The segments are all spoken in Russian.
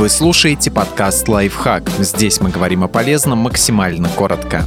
Вы слушаете подкаст «Лайфхак». Здесь мы говорим о полезном максимально коротко.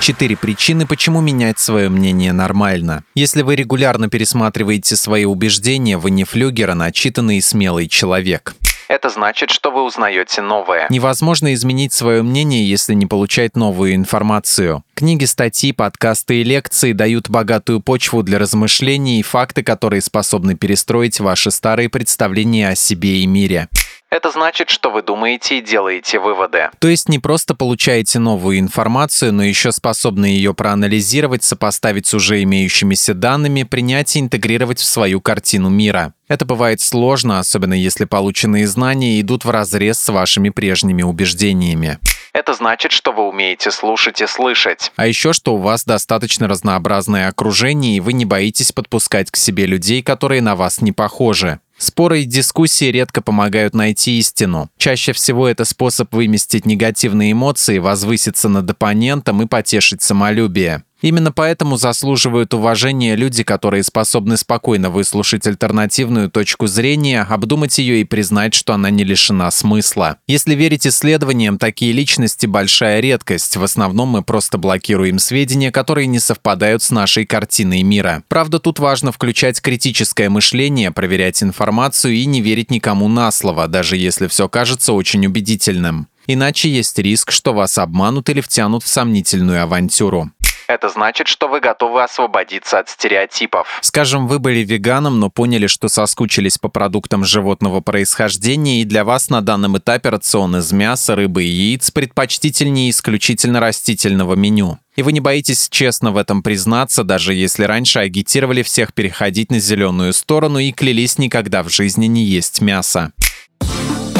Четыре причины, почему менять свое мнение нормально. Если вы регулярно пересматриваете свои убеждения, вы не флюгер, а начитанный и смелый человек. Это значит, что вы узнаете новое. Невозможно изменить свое мнение, если не получать новую информацию. Книги, статьи, подкасты и лекции дают богатую почву для размышлений и факты, которые способны перестроить ваши старые представления о себе и мире. Это значит, что вы думаете и делаете выводы. То есть не просто получаете новую информацию, но еще способны ее проанализировать, сопоставить с уже имеющимися данными, принять и интегрировать в свою картину мира. Это бывает сложно, особенно если полученные знания идут в разрез с вашими прежними убеждениями. Это значит, что вы умеете слушать и слышать. А еще, что у вас достаточно разнообразное окружение, и вы не боитесь подпускать к себе людей, которые на вас не похожи. Споры и дискуссии редко помогают найти истину. Чаще всего это способ выместить негативные эмоции, возвыситься над оппонентом и потешить самолюбие. Именно поэтому заслуживают уважения люди, которые способны спокойно выслушать альтернативную точку зрения, обдумать ее и признать, что она не лишена смысла. Если верить исследованиям, такие личности – большая редкость. В основном мы просто блокируем сведения, которые не совпадают с нашей картиной мира. Правда, тут важно включать критическое мышление, проверять информацию и не верить никому на слово, даже если все кажется очень убедительным. Иначе есть риск, что вас обманут или втянут в сомнительную авантюру. Это значит, что вы готовы освободиться от стереотипов. Скажем, вы были веганом, но поняли, что соскучились по продуктам животного происхождения, и для вас на данном этапе рацион из мяса, рыбы и яиц предпочтительнее исключительно растительного меню. И вы не боитесь честно в этом признаться, даже если раньше агитировали всех переходить на зеленую сторону и клялись никогда в жизни не есть мясо.